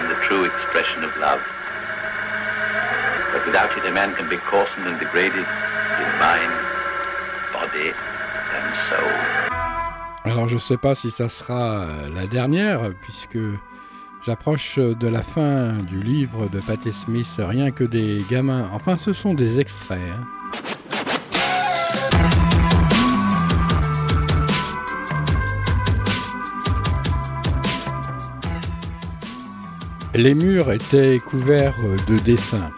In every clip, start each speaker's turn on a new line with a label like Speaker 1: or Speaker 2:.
Speaker 1: in the true expression of love. But without it, a man can be coarsened and degraded in mind, body and soul.
Speaker 2: Alors je sais pas si ça sera la dernière puisque J'approche de la fin du livre de Patti Smith, rien que des gamins. Enfin, ce sont des extraits. Hein. Les murs étaient couverts de dessins,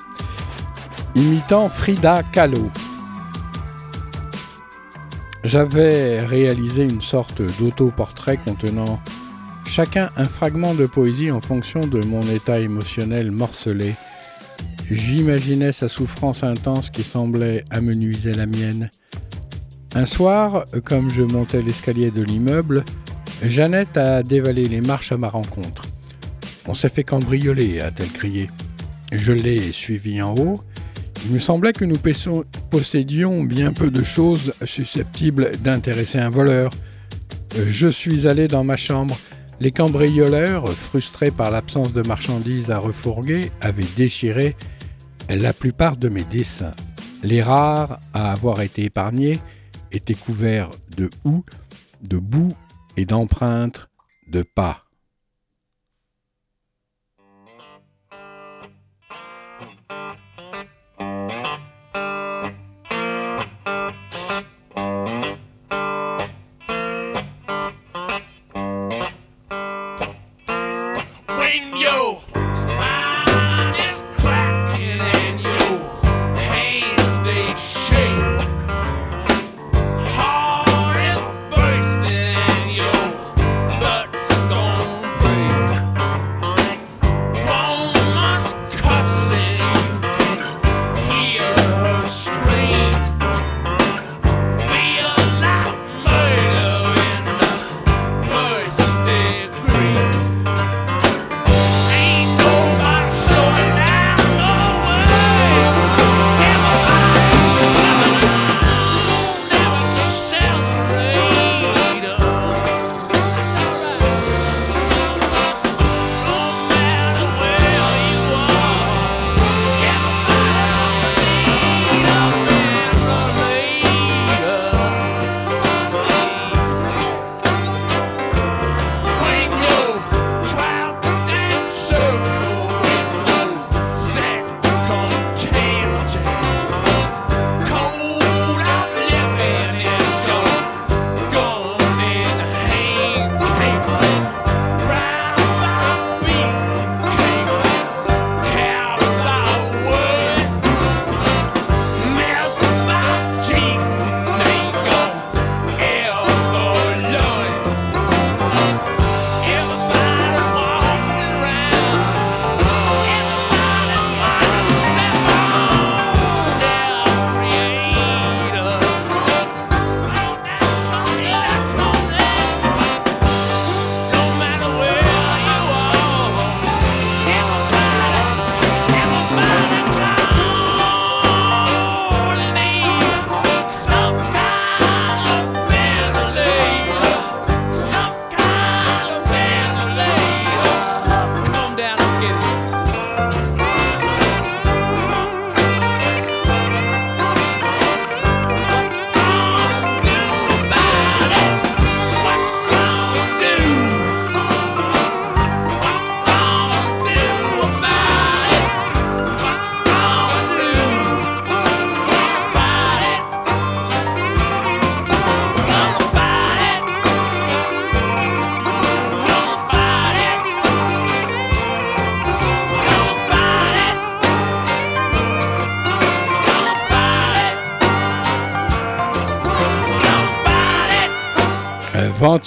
Speaker 2: imitant Frida Kahlo. J'avais réalisé une sorte d'autoportrait contenant chacun un fragment de poésie en fonction de mon état émotionnel morcelé. J'imaginais sa souffrance intense qui semblait amenuiser la mienne. Un soir, comme je montais l'escalier de l'immeuble, Jeannette a dévalé les marches à ma rencontre. On s'est fait cambrioler, a-t-elle crié. Je l'ai suivi en haut. Il me semblait que nous possédions bien peu de choses susceptibles d'intéresser un voleur. Je suis allé dans ma chambre les cambrioleurs, frustrés par l'absence de marchandises à refourguer, avaient déchiré la plupart de mes dessins. Les rares à avoir été épargnés étaient couverts de houx, de boue et d'empreintes de pas.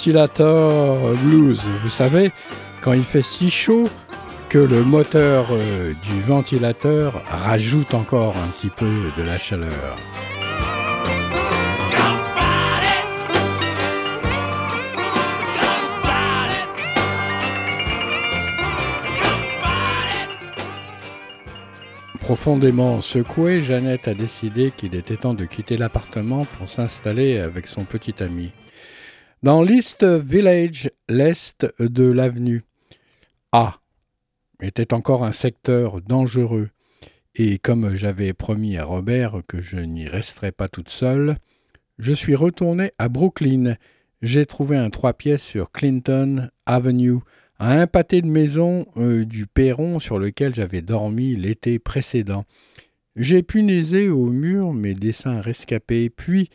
Speaker 2: Ventilator Blues. Vous savez, quand il fait si chaud
Speaker 3: que le moteur euh, du ventilateur rajoute encore un petit peu de la chaleur. Profondément secouée, Jeannette a décidé qu'il était temps de quitter l'appartement pour s'installer avec son petit ami. Dans l'East Village, l'est de l'avenue A, était encore un secteur dangereux, et comme j'avais promis à Robert que je n'y resterais pas toute seule, je suis retourné à Brooklyn. J'ai trouvé un trois pièces sur Clinton Avenue, à un pâté de maison euh, du perron sur lequel j'avais dormi l'été précédent. J'ai punaisé au mur mes dessins rescapés, puis,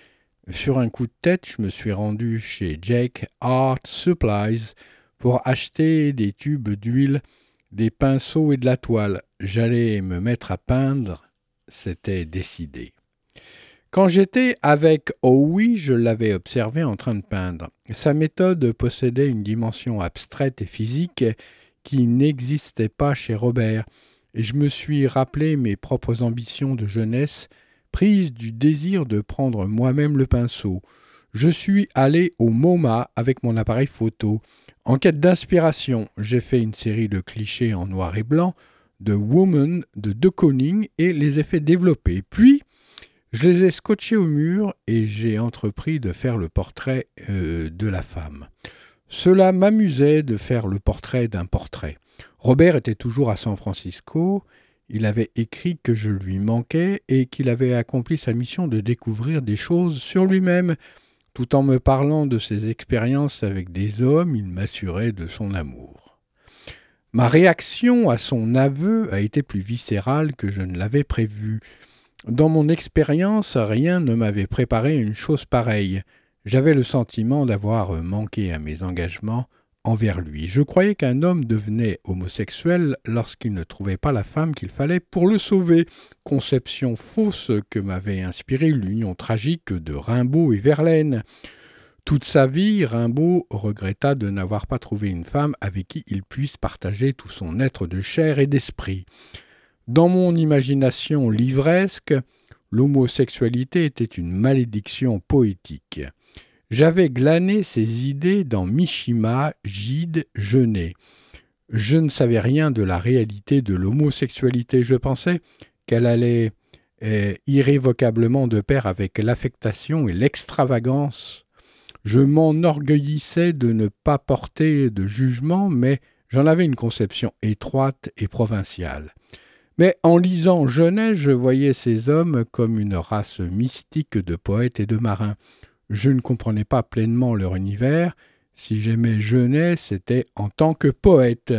Speaker 3: sur un coup de tête, je me suis rendu chez Jake Art Supplies pour acheter des tubes d'huile, des pinceaux et de la toile. J'allais me mettre à peindre, c'était décidé. Quand j'étais avec Howie, je l'avais observé en train de peindre. Sa méthode possédait une dimension abstraite et physique qui n'existait pas chez Robert, et je me suis rappelé mes propres ambitions de jeunesse, prises du désir de prendre moi-même le pinceau. Je suis allé au MoMA avec mon appareil photo. En quête d'inspiration, j'ai fait une série de clichés en noir et blanc, de Woman de De Koning et les effets développés. Puis, je les ai scotchés au mur et j'ai entrepris de faire le portrait euh, de la femme. Cela m'amusait de faire le portrait d'un portrait. Robert était toujours à San Francisco, il avait écrit que je lui manquais et qu'il avait accompli sa mission de découvrir des choses sur lui-même. Tout en me parlant de ses expériences avec des hommes, il m'assurait de son amour. Ma réaction à son aveu a été plus viscérale que je ne l'avais prévu. Dans mon expérience, rien ne m'avait préparé une chose pareille. J'avais le sentiment d'avoir manqué à mes engagements envers lui. Je croyais qu'un homme devenait homosexuel lorsqu'il ne trouvait pas la femme qu'il fallait pour le sauver, conception fausse que m'avait inspirée l'union tragique de Rimbaud et Verlaine. Toute sa vie, Rimbaud regretta de n'avoir pas trouvé une femme avec qui il puisse partager tout son être de chair et d'esprit. Dans mon imagination livresque, l'homosexualité était une malédiction poétique. J'avais glané ces idées dans Mishima, Gide, Genet. Je ne savais rien de la réalité de l'homosexualité. Je pensais qu'elle allait eh, irrévocablement de pair avec l'affectation et l'extravagance. Je m'enorgueillissais de ne pas porter de jugement, mais j'en avais une conception étroite et provinciale. Mais en lisant Genet, je voyais ces hommes comme une race mystique de poètes et de marins. Je ne comprenais pas pleinement leur univers. Si j'aimais Genet, c'était en tant que poète.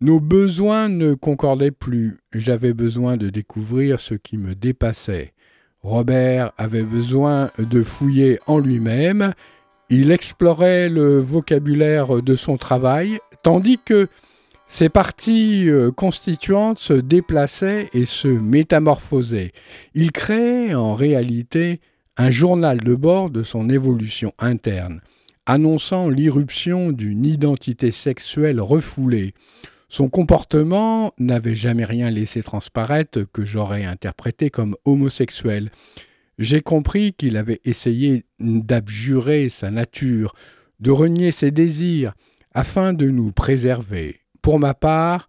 Speaker 3: Nos besoins ne concordaient plus. J'avais besoin de découvrir ce qui me dépassait. Robert avait besoin de fouiller en lui-même. Il explorait le vocabulaire de son travail, tandis que ces parties euh, constituantes se déplaçaient et se métamorphosaient. Il créait en réalité un journal de bord de son évolution interne, annonçant l'irruption d'une identité sexuelle refoulée. Son comportement n'avait jamais rien laissé transparaître que j'aurais interprété comme homosexuel. J'ai compris qu'il avait essayé d'abjurer sa nature, de renier ses désirs, afin de nous préserver. Pour ma part,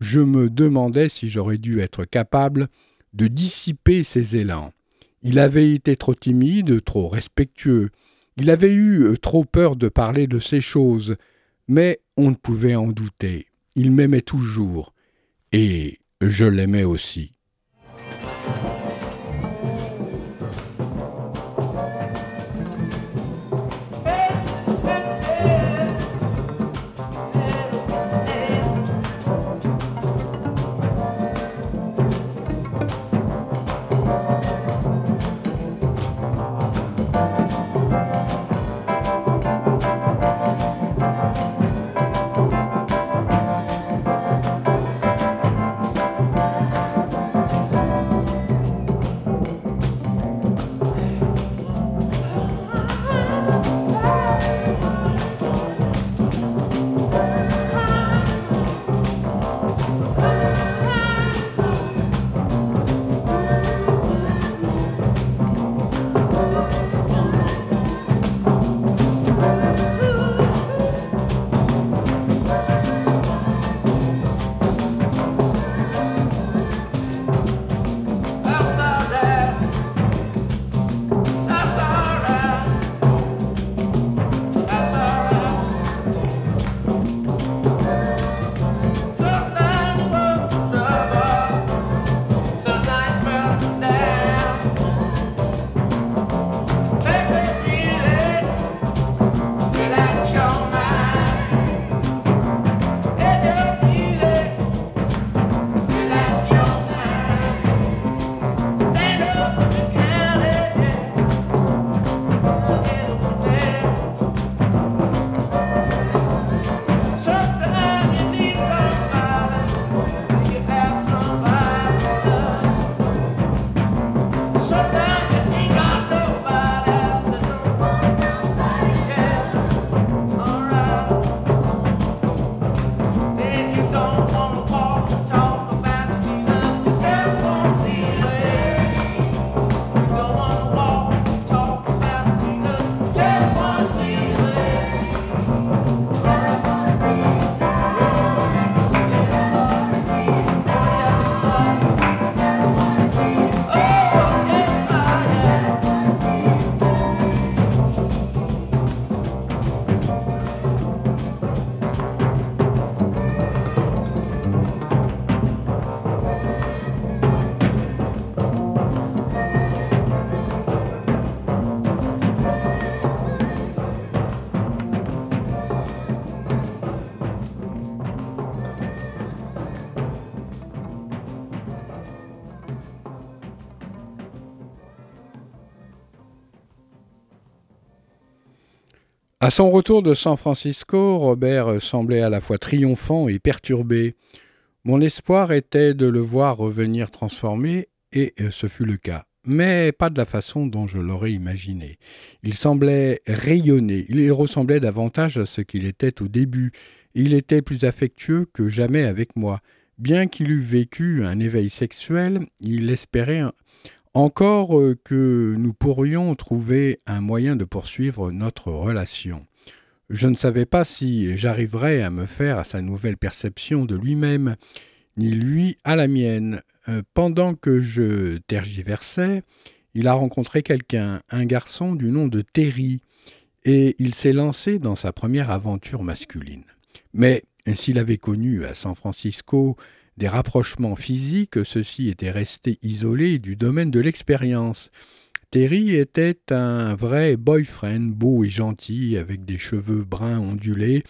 Speaker 3: je me demandais si j'aurais dû être capable de dissiper ses élans. Il avait été trop timide, trop respectueux, il avait eu euh, trop peur de parler de ces choses, mais on ne pouvait en douter. Il m'aimait toujours, et je l'aimais aussi. À son retour de San Francisco, Robert semblait à la fois triomphant et perturbé. Mon espoir était de le voir revenir transformé, et euh, ce fut le cas, mais pas de la façon dont je l'aurais imaginé. Il semblait rayonner, il ressemblait davantage à ce qu'il était au début, il était plus affectueux que jamais avec moi. Bien qu'il eût vécu un éveil sexuel, il espérait encore euh, que nous pourrions trouver un moyen de poursuivre notre relation. Je ne savais pas si j'arriverais à me faire à sa nouvelle perception de lui-même, ni lui à la mienne. Euh, pendant que je tergiversais, il a rencontré quelqu'un, un garçon du nom de Terry, et il s'est lancé dans sa première aventure masculine. Mais s'il avait connu à San Francisco des rapprochements physiques, ceux-ci étaient restés isolés du domaine de l'expérience. Terry était un vrai boyfriend, beau et gentil, avec des cheveux bruns ondulés.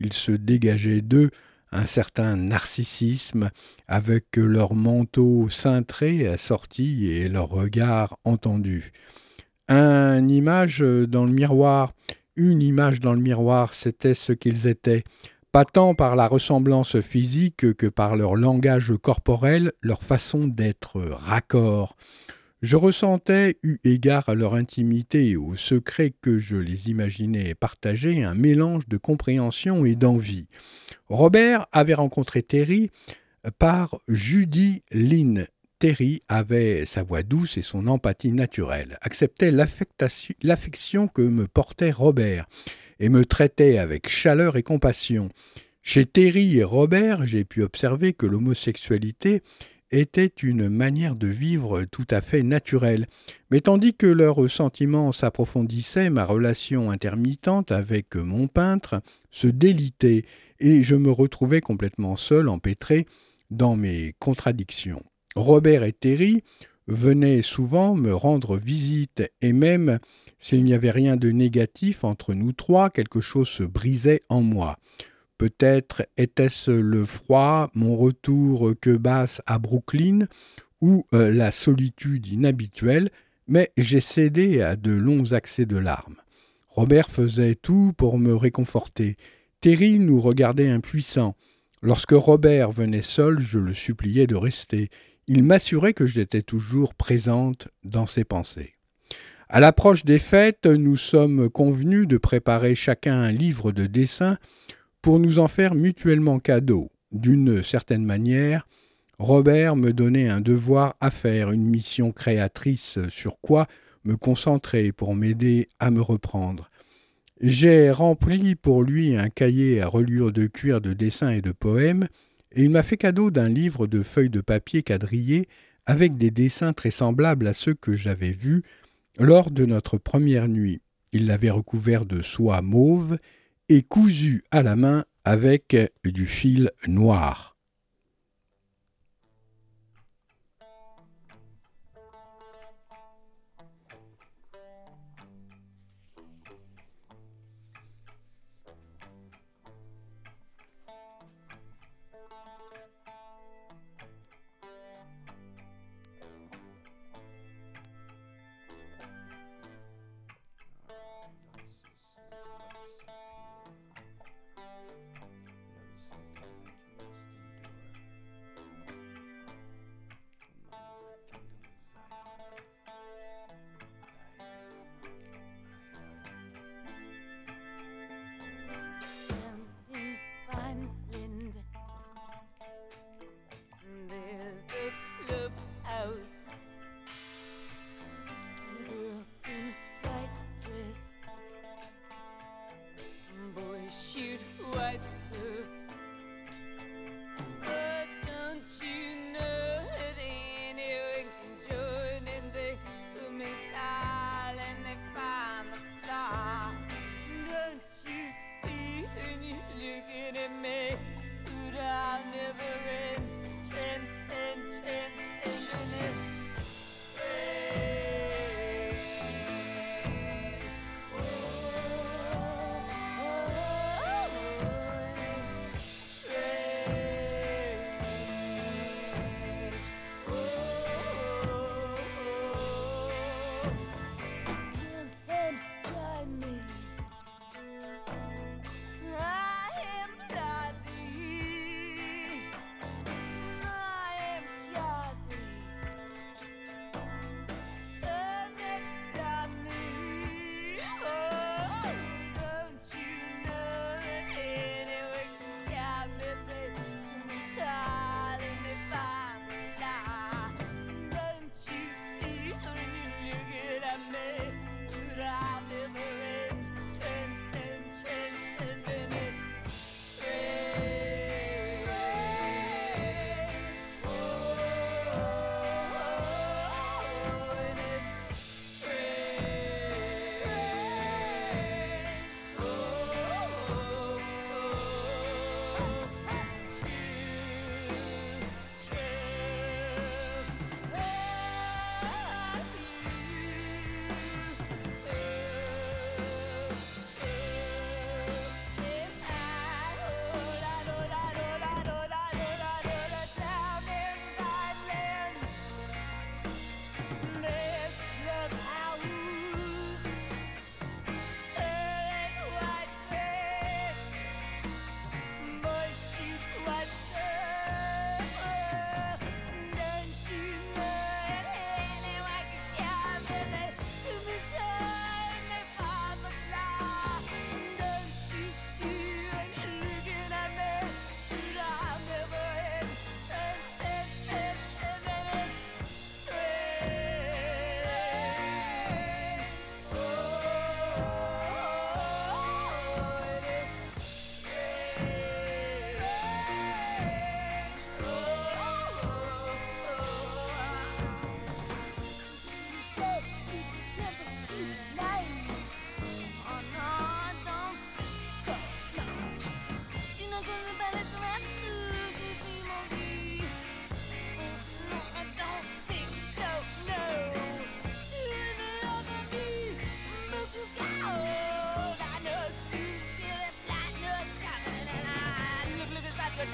Speaker 3: Il se dégageait d'eux un certain narcissisme, avec leur manteau cintré assorti et leur regard entendu. Une image dans le miroir, une image dans le miroir, c'était ce qu'ils étaient, pas tant par la ressemblance physique que par leur langage corporel, leur façon d'être raccord. Je ressentais, eu égard à leur intimité et aux secrets que je les imaginais partager, un mélange de compréhension et d'envie. Robert avait rencontré Terry par Judy Lynn. Terry avait sa voix douce et son empathie naturelle, acceptait l'affection que me portait Robert et me traitait avec chaleur et compassion. Chez Terry et Robert, j'ai pu observer que l'homosexualité était une manière de vivre tout à fait naturelle. Mais tandis que leurs sentiments s'approfondissaient, ma relation intermittente avec mon peintre se délitait, et je me retrouvais complètement seul, empêtré dans mes contradictions. Robert et Terry venaient souvent me rendre visite, et même s'il n'y avait rien de négatif entre nous trois, quelque chose se brisait en moi. Peut-être était-ce le froid, mon retour que basse à Brooklyn, ou euh, la solitude inhabituelle, mais j'ai cédé à de longs accès de larmes. Robert faisait tout pour me réconforter. Terry nous regardait impuissants. Lorsque Robert venait seul, je le suppliais de rester. Il m'assurait que j'étais toujours présente dans ses pensées. À l'approche des fêtes, nous sommes convenus de préparer chacun un livre de dessin pour nous en faire mutuellement cadeau. D'une certaine manière, Robert me donnait un devoir à faire, une mission créatrice sur quoi me concentrer pour m'aider à me reprendre. J'ai rempli pour lui un cahier à reliure de cuir de dessins et de poèmes, et il m'a fait cadeau d'un livre de feuilles de papier quadrillées avec des dessins très semblables à ceux que j'avais vus lors de notre première nuit. Il l'avait recouvert de soie mauve et cousu à la main avec du fil noir.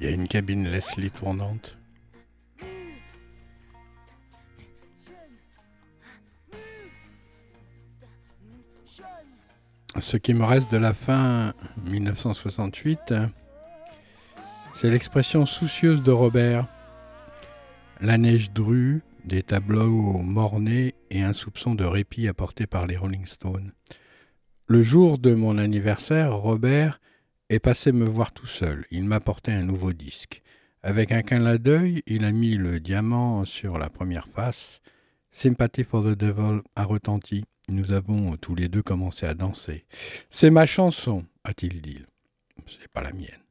Speaker 2: Il y a une cabine Leslie tournante. Ce qui me reste de la fin 1968, c'est l'expression soucieuse de Robert. La neige drue, des tableaux mornés et un soupçon de répit apporté par les Rolling Stones. Le jour de mon anniversaire, Robert est passé me voir tout seul. Il m'apportait un nouveau disque. Avec un clin d'œil, il a mis le diamant sur la première face. Sympathy for the Devil a retenti. Nous avons tous les deux commencé à danser. C'est ma chanson, a-t-il dit. Ce n'est pas la mienne.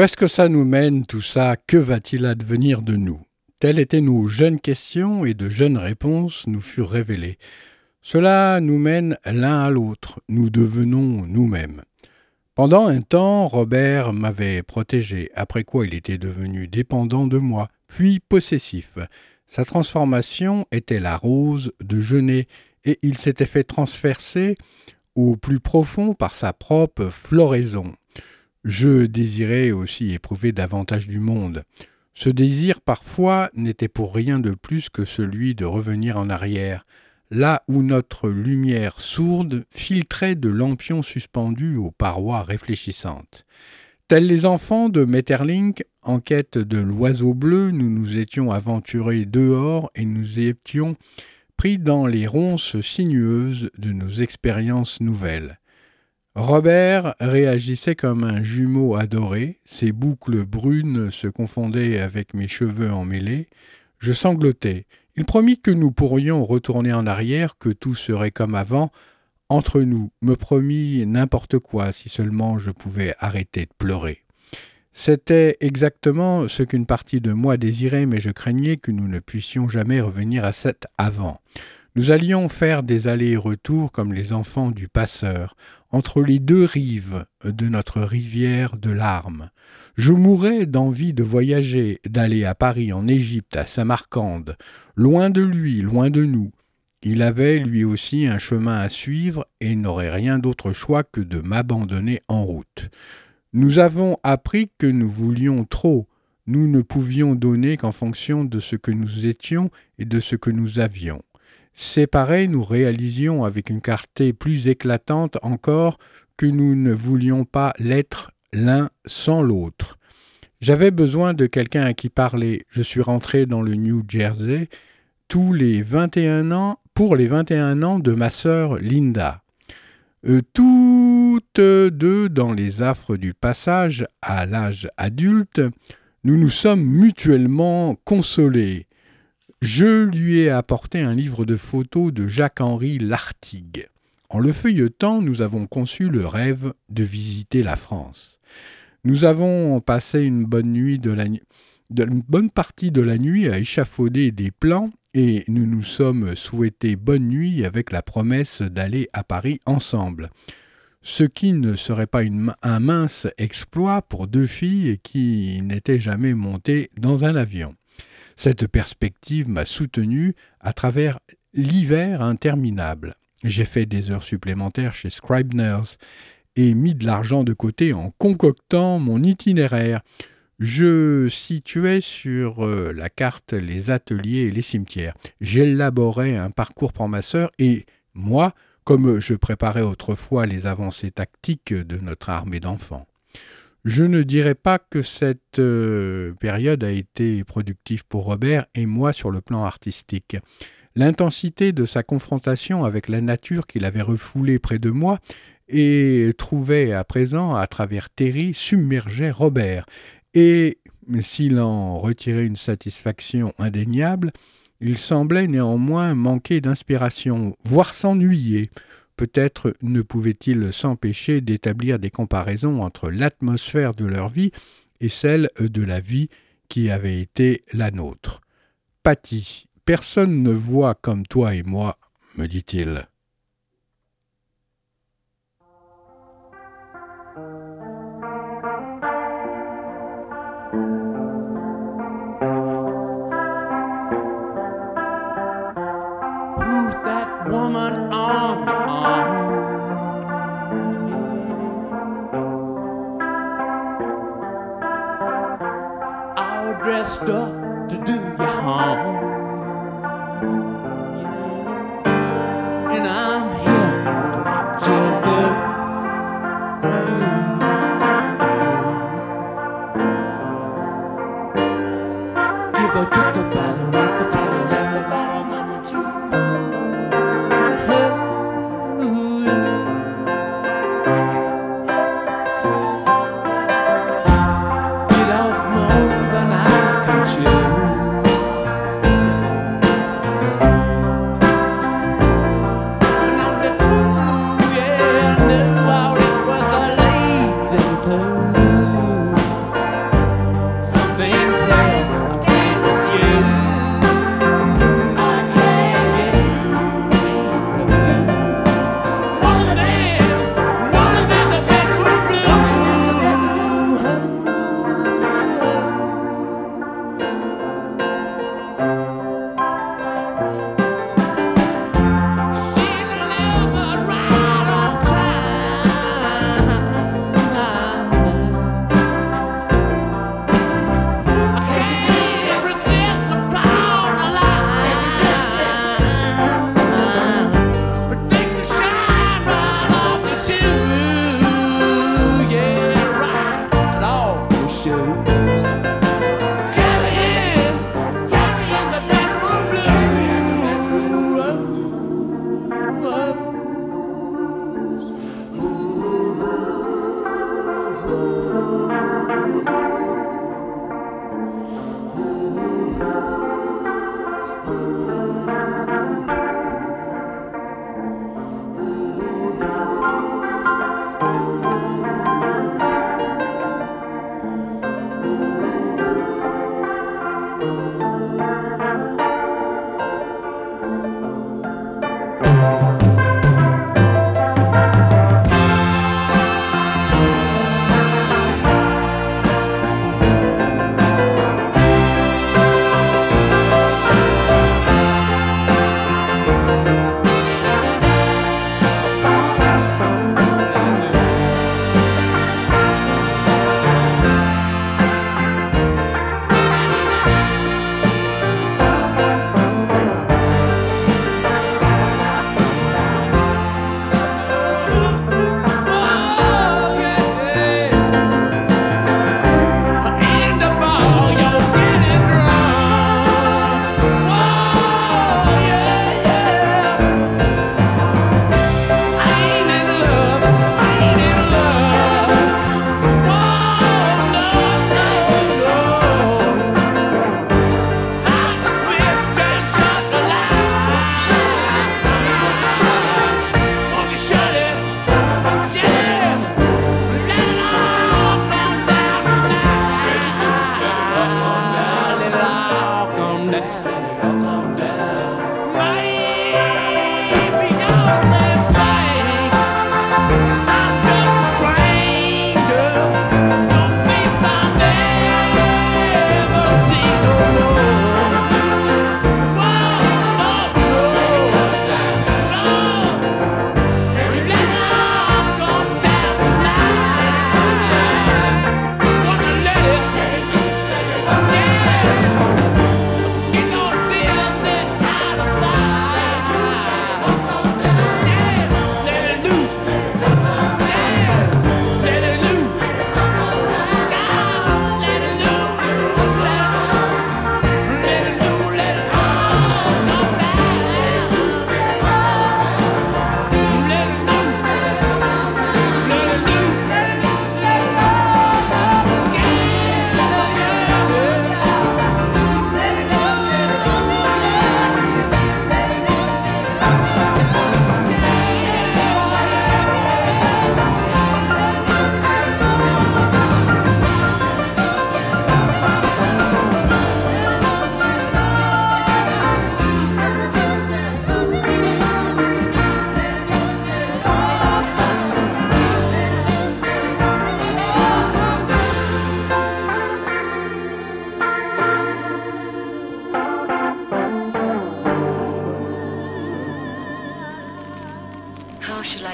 Speaker 3: Où est-ce que ça nous mène tout ça? Que va-t-il advenir de nous? Telles étaient nos jeunes questions et de jeunes réponses nous furent révélées. Cela nous mène l'un à l'autre, nous devenons nous-mêmes. Pendant un temps, Robert m'avait protégé, après quoi il était devenu dépendant de moi, puis possessif. Sa transformation était la rose de Genet, et il s'était fait transverser au plus profond par sa propre floraison. Je désirais aussi éprouver davantage du monde. Ce désir parfois n'était pour rien de plus que celui de revenir en arrière, là où notre lumière sourde filtrait de lampions suspendus aux parois réfléchissantes. Tels les enfants de Metterlink, en quête de l'oiseau bleu, nous nous étions aventurés dehors et nous étions pris dans les ronces sinueuses de nos expériences nouvelles. Robert réagissait comme un jumeau adoré, ses boucles brunes se confondaient avec mes cheveux emmêlés. Je sanglotais. Il promit que nous pourrions retourner en arrière, que tout serait comme avant. Entre nous, me promit n'importe quoi si seulement je pouvais arrêter de pleurer. C'était exactement ce qu'une partie de moi désirait, mais je craignais que nous ne puissions jamais revenir à cet avant. Nous allions faire des allers-retours comme les enfants du passeur, entre les deux rives de notre rivière de larmes. Je mourais d'envie de voyager, d'aller à Paris, en Égypte, à Samarcande, loin de lui, loin de nous. Il avait lui aussi un chemin à suivre et n'aurait rien d'autre choix que de m'abandonner en route. Nous avons appris que nous voulions trop, nous ne pouvions donner qu'en fonction de ce que nous étions et de ce que nous avions. Séparés, nous réalisions avec une clarté plus éclatante encore que nous ne voulions pas l'être l'un sans l'autre. J'avais besoin de quelqu'un à qui parler. Je suis rentré dans le New Jersey tous les 21 ans pour les 21 ans de ma sœur Linda. Euh, toutes deux dans les affres du passage à l'âge adulte, nous nous sommes mutuellement consolés je lui ai apporté un livre de photos de Jacques-Henri Lartigue. En le feuilletant, nous avons conçu le rêve de visiter la France. Nous avons passé une bonne nuit bonne partie de la nuit à échafauder des plans et nous nous sommes souhaités bonne nuit avec la promesse d'aller à Paris ensemble. Ce qui ne serait pas un mince exploit pour deux filles qui n'étaient jamais montées dans un avion. Cette perspective m'a soutenu à travers l'hiver interminable. J'ai fait des heures supplémentaires chez Scribners et mis de l'argent de côté en concoctant mon itinéraire. Je situais sur euh, la carte les ateliers et les cimetières. J'élaborais un parcours pour ma sœur et moi, comme je préparais autrefois les avancées tactiques de notre armée d'enfants. Je ne dirais pas que cette euh, période a été productive pour Robert et moi sur le plan artistique. L'intensité de sa confrontation avec la nature qu'il avait refoulée près de moi et trouvait à présent à travers Terry submergeait Robert. Et s'il en retirait une satisfaction indéniable, il semblait néanmoins manquer d'inspiration, voire s'ennuyer. Peut-être ne pouvait-il s'empêcher d'établir des comparaisons entre l'atmosphère de leur vie et celle de la vie qui avait été la nôtre. Patty, personne ne voit comme toi et moi, me dit-il.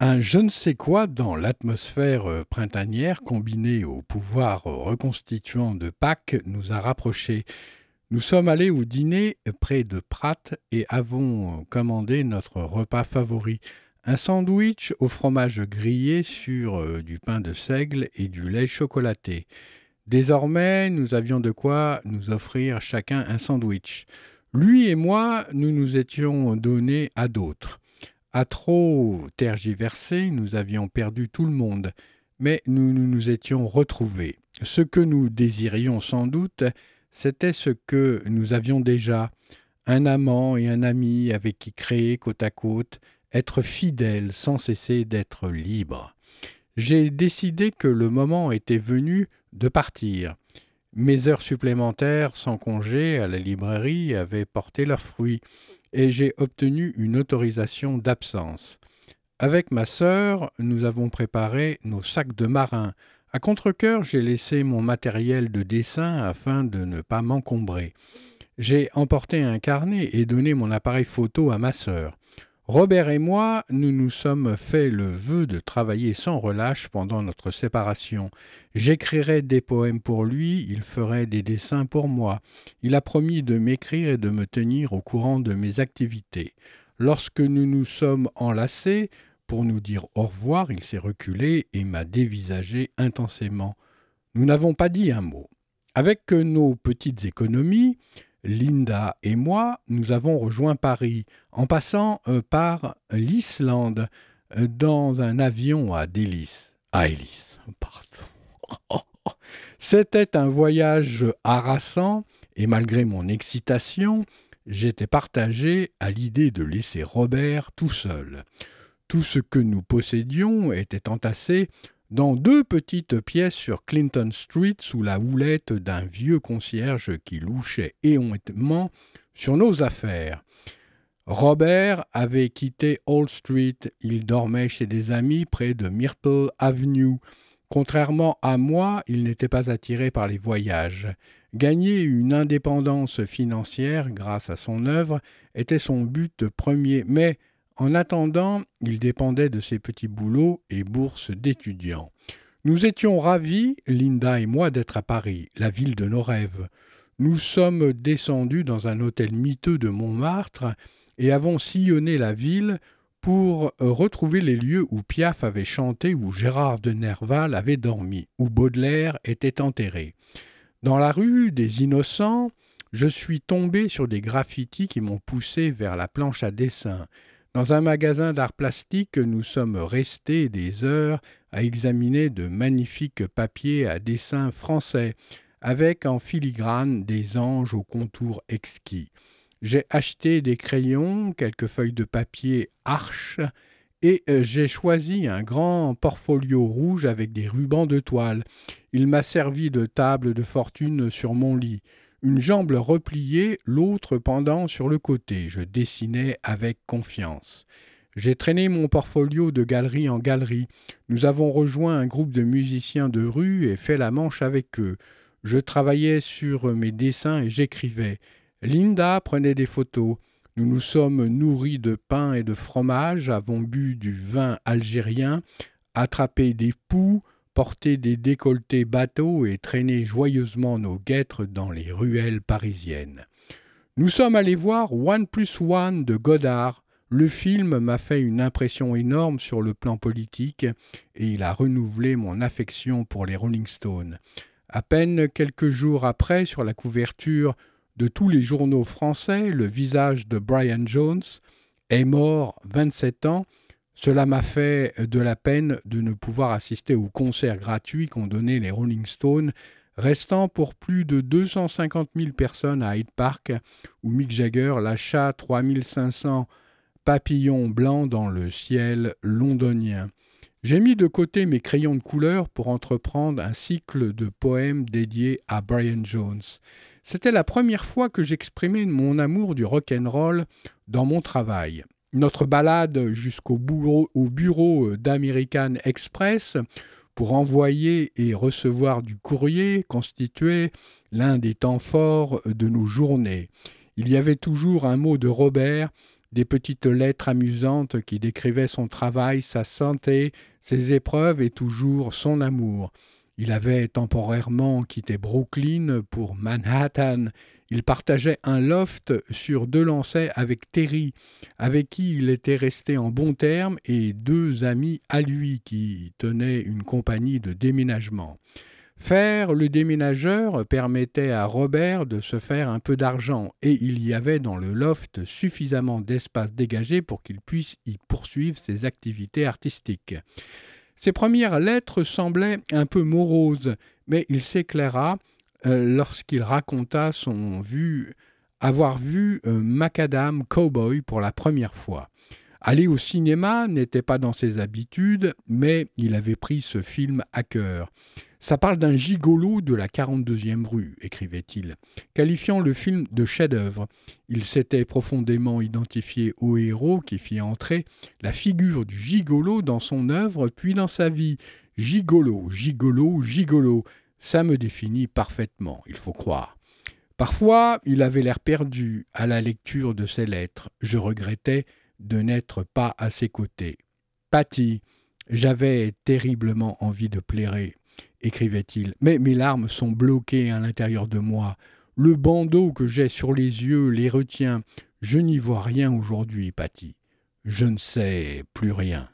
Speaker 3: Un je ne sais quoi dans l'atmosphère printanière combiné au pouvoir reconstituant de Pâques nous a rapprochés. Nous sommes allés au dîner près de Pratt et avons commandé notre repas favori, un sandwich au fromage grillé sur euh, du pain de seigle et du lait chocolaté. Désormais, nous avions de quoi nous offrir chacun un sandwich. Lui et moi, nous nous étions donnés à d'autres. À trop tergiverser, nous avions perdu tout le monde, mais nous nous, étions retrouvés. Ce que nous désirions sans doute, c'était ce que nous avions déjà, un amant et un ami avec qui créer côte à côte, être fidèle sans cesser d'être libre. J'ai décidé que le moment était venu de partir. Mes heures supplémentaires sans congé à la librairie avaient porté leurs fruits, et j'ai obtenu une autorisation d'absence. Avec ma sœur, nous avons préparé nos sacs de marin. À contre-cœur, j'ai laissé mon matériel de dessin afin de ne pas m'encombrer. J'ai emporté un carnet et donné mon appareil photo à ma sœur. Robert et moi, nous nous sommes fait le vœu de travailler sans relâche pendant notre séparation. J'écrirais des poèmes pour lui, il ferait des dessins pour moi. Il a promis de m'écrire et de me tenir au courant de mes activités. Lorsque nous nous sommes enlacés, pour nous dire au revoir, il s'est reculé et m'a dévisagé intensément. Nous n'avons pas dit un mot. Avec nos petites économies, Linda et moi, nous avons rejoint Paris en passant euh, par l'Islande euh, dans un avion à Délice. À pardon. C'était un voyage harassant et malgré mon excitation, j'étais partagé à l'idée de laisser Robert tout seul. Tout ce que nous possédions était entassé dans deux petites pièces sur Clinton Street sous la houlette d'un vieux concierge qui louchait éhontement sur nos affaires. Robert avait quitté Old Street, il dormait chez des amis près de Myrtle Avenue. Contrairement à moi, il n'était pas attiré par les voyages. Gagner une indépendance financière grâce à son œuvre était son but premier, mais en attendant, il dépendait de ses petits boulots et bourses d'étudiants. Nous étions ravis, Linda et moi, d'être à Paris, la ville de nos rêves. Nous sommes descendus dans un hôtel miteux de Montmartre et avons sillonné la ville pour retrouver les lieux où Piaf avait chanté, où Gérard de Nerval avait dormi, où Baudelaire était enterré. Dans la rue des Innocents, je suis tombé sur des graffitis qui m'ont poussé vers la planche à dessin. Dans un magasin d'art plastique, nous sommes restés des heures à examiner de magnifiques papiers à dessin français, avec en filigrane des anges aux contours exquis. J'ai acheté des crayons, quelques feuilles de papier arches, et euh, j'ai choisi un grand portfolio rouge avec des rubans de toile. Il m'a servi de table de fortune sur mon lit une jambe repliée, l'autre pendant sur le côté. Je dessinais avec confiance. J'ai traîné mon portfolio de galerie en galerie. Nous avons rejoint un groupe de musiciens de rue et fait la manche avec eux. Je travaillais sur mes dessins et j'écrivais. Linda prenait des photos. Nous nous sommes nourris de pain et de fromage, avons bu du vin algérien, attrapé des poux, porter des décolletés bateaux et traîner joyeusement nos guêtres dans les ruelles parisiennes. Nous sommes allés voir One plus One de Godard. Le film m'a fait une impression énorme sur le plan politique et il a renouvelé mon affection pour les Rolling Stones. À peine quelques jours après, sur la couverture de tous les journaux français, le visage de Brian Jones est mort 27 ans cela m'a fait de la peine de ne pouvoir assister au concert gratuit qu'ont donné les Rolling Stones, restant pour plus de 250 000 personnes à Hyde Park, où Mick Jagger lâcha 3500 papillons blancs dans le ciel londonien. J'ai mis de côté mes crayons de couleur pour entreprendre un cycle de poèmes dédiés à Brian Jones. C'était la première fois que j'exprimais mon amour du rock'n'roll dans mon travail. Notre balade jusqu'au bureau, bureau d'American Express pour envoyer et recevoir du courrier constituait l'un des temps forts de nos journées. Il y avait toujours un mot de Robert des petites lettres amusantes qui décrivaient son travail, sa santé, ses épreuves et toujours son amour. Il avait temporairement quitté Brooklyn pour Manhattan. Il partageait un loft sur Delancey avec Terry, avec qui il était resté en bons termes, et deux amis à lui qui tenaient une compagnie de déménagement. Faire le déménageur permettait à Robert de se faire un peu d'argent, et il y avait dans le loft suffisamment d'espace dégagé pour qu'il puisse y poursuivre ses activités artistiques. Ses premières lettres semblaient un peu moroses, mais il s'éclaira lorsqu'il raconta son vu, avoir vu euh, Macadam Cowboy pour la première fois. Aller au cinéma n'était pas dans ses habitudes, mais il avait pris ce film à cœur. Ça parle d'un gigolo de la 42e rue, écrivait-il, qualifiant le film de chef-d'œuvre. Il s'était profondément identifié au héros qui fit entrer la figure du gigolo dans son œuvre puis dans sa vie. Gigolo, gigolo, gigolo. Ça me définit parfaitement, il faut croire. Parfois, il avait l'air perdu à la lecture de ses lettres. Je regrettais de n'être pas à ses côtés. Patty, j'avais terriblement envie de plairer écrivait-il, mais mes larmes sont bloquées à l'intérieur de moi. Le bandeau que j'ai sur les yeux les retient. Je n'y vois rien aujourd'hui, Patty. Je ne sais plus rien.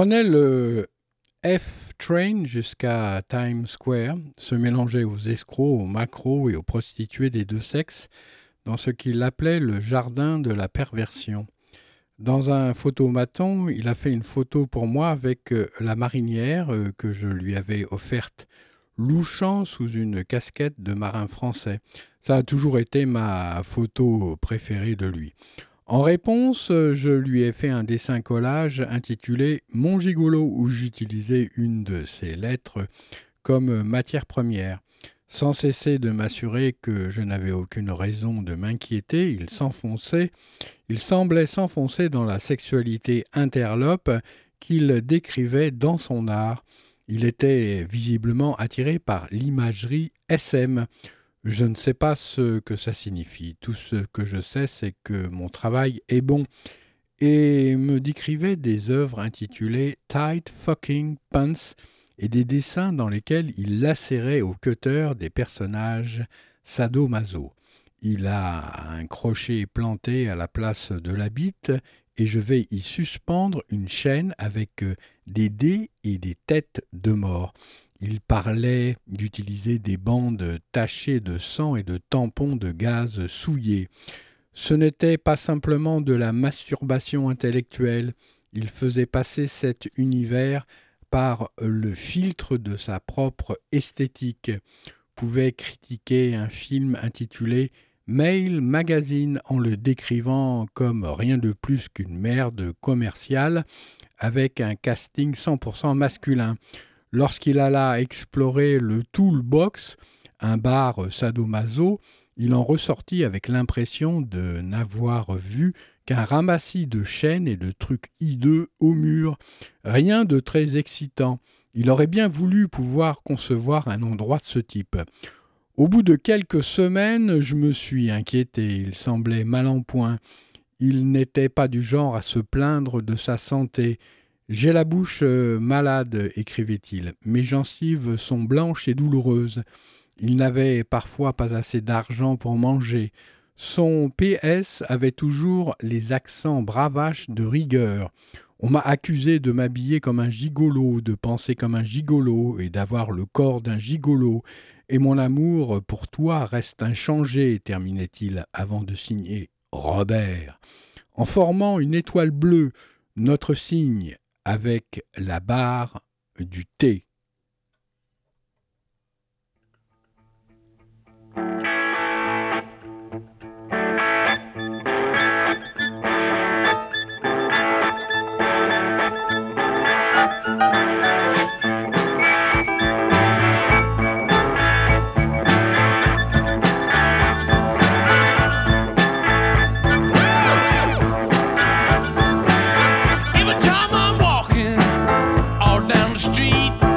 Speaker 3: Prenait le F-Train jusqu'à Times Square, se mélangeait aux escrocs, aux macros et aux prostituées des deux sexes dans ce qu'il appelait le jardin de la perversion. Dans un photomaton, il a fait une photo pour moi avec euh, la marinière euh, que je lui avais offerte, louchant sous une casquette de marin français. Ça a toujours été ma photo préférée de lui. En réponse, je lui ai fait un dessin collage intitulé Mon gigolo où j'utilisais une de ses lettres comme matière première. Sans cesser de m'assurer que je n'avais aucune raison de m'inquiéter, il s'enfonçait, il semblait s'enfoncer dans la sexualité interlope qu'il décrivait dans son art. Il était visiblement attiré par l'imagerie SM, je ne sais pas ce que ça signifie. Tout ce que je sais, c'est que mon travail est bon. Et me décrivait des œuvres intitulées Tight Fucking Pants et des dessins dans lesquels il lacérait au cutter des personnages sadomaso. Il a un crochet planté à la place de la bite et je vais y suspendre une chaîne avec des dés et des têtes de mort. Il parlait d'utiliser des bandes tachées de sang et de tampons de gaz souillés. Ce n'était pas simplement de la masturbation intellectuelle, il faisait passer cet univers par le filtre de sa propre esthétique, pouvait critiquer un film intitulé Mail Magazine en le décrivant comme rien de plus qu'une merde commerciale avec un casting 100% masculin. Lorsqu'il alla explorer le Toolbox, un bar sadomaso, il en ressortit avec l'impression de n'avoir vu qu'un ramassis de chaînes et de trucs hideux au mur. Rien de très excitant. Il aurait bien voulu pouvoir concevoir un endroit de ce type. Au bout de quelques semaines, je me suis inquiété. Il semblait mal en point. Il n'était pas du genre à se plaindre de sa santé. J'ai la bouche euh, malade, écrivait-il. Mes gencives sont blanches et douloureuses. Il n'avait parfois pas assez d'argent pour manger. Son PS avait toujours les accents bravaches de rigueur. On m'a accusé de m'habiller comme un gigolo, de penser comme un gigolo et d'avoir le corps d'un gigolo. Et mon amour pour toi reste inchangé, terminait-il avant de signer Robert. En formant une étoile bleue, notre signe avec la barre du thé. street.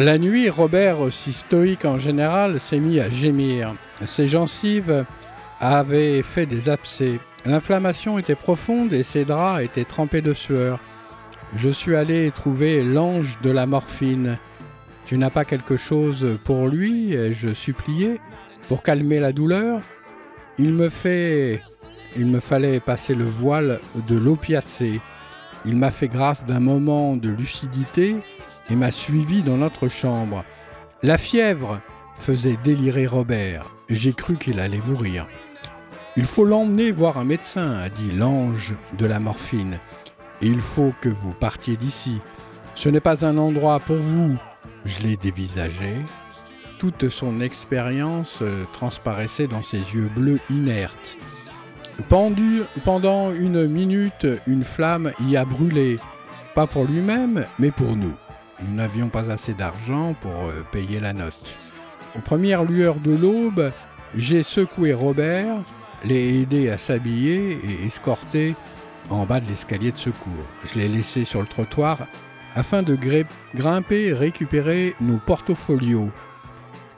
Speaker 3: La nuit, Robert, aussi stoïque en général, s'est mis à gémir. Ses gencives avaient fait des abcès. L'inflammation était profonde et ses draps étaient trempés de sueur. je suis allé trouver l'ange de la morphine. Tu n'as pas quelque chose pour lui? Ai-je supplié, pour calmer la douleur Il me fait. Il me fallait passer le voile de l'opiacé. Il m'a fait grâce d'un moment de lucidité et m'a suivi dans notre chambre. La fièvre faisait délirer Robert. J'ai cru qu'il allait mourir. Il faut l'emmener voir un médecin, a dit l'ange de la morphine. Et il faut que vous partiez d'ici. Ce n'est pas un endroit pour vous. Je l'ai dévisagé. Toute son expérience euh, transparaissait dans ses yeux bleus inertes. Pendant une minute, une flamme y a brûlé. Pas pour lui-même, mais pour nous. Nous n'avions pas assez d'argent pour euh, payer la note. Aux premières lueurs de l'aube, j'ai secoué Robert, l'ai aidé à s'habiller et escorté en bas de l'escalier de secours. Je l'ai laissé sur le trottoir afin de grimper et récupérer nos portfolios,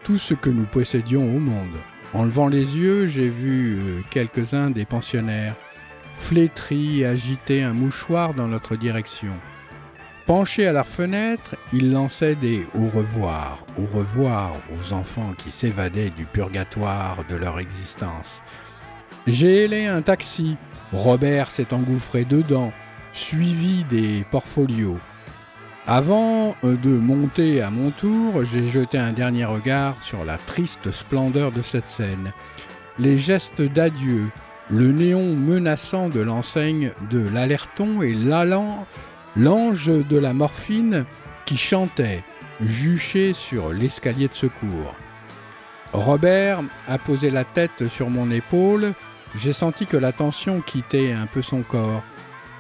Speaker 3: tout ce que nous possédions au monde. En levant les yeux, j'ai vu euh, quelques-uns des pensionnaires flétris agiter un mouchoir dans notre direction. Penchés à leur fenêtre, ils lançaient des au revoir, au revoir aux enfants qui s'évadaient du purgatoire de leur existence. J'ai ailé un taxi. Robert s'est engouffré dedans, suivi des portfolios. Avant de monter à mon tour, j'ai jeté un dernier regard sur la triste splendeur de cette scène. Les gestes d'adieu, le néon menaçant de l'enseigne de l'alerton et l'allant l'ange de la morphine qui chantait, juché sur l'escalier de secours. Robert a posé la tête sur mon épaule, j'ai senti que la tension quittait un peu son corps.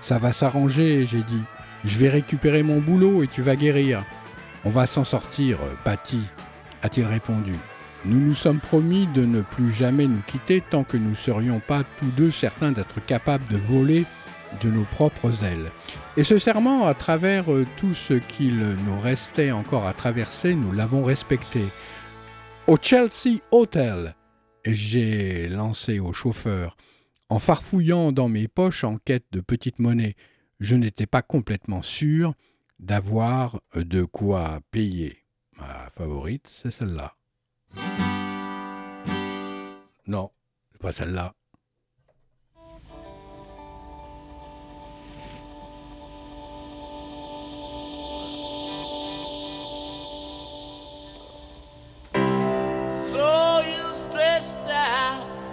Speaker 3: Ça va s'arranger, j'ai dit. Je vais récupérer mon boulot et tu vas guérir. On va s'en sortir, Patty, a-t-il répondu. Nous nous sommes promis de ne plus jamais nous quitter tant que nous ne serions pas tous deux certains d'être capables de voler de nos propres ailes. Et ce serment, à travers euh, tout ce qu'il nous restait encore à traverser, nous l'avons respecté. Au Chelsea Hotel, j'ai lancé au chauffeur. En farfouillant dans mes poches en quête de petites monnaies, je n'étais pas complètement sûr d'avoir de quoi payer. Ma favorite, c'est celle-là. Non, pas celle-là.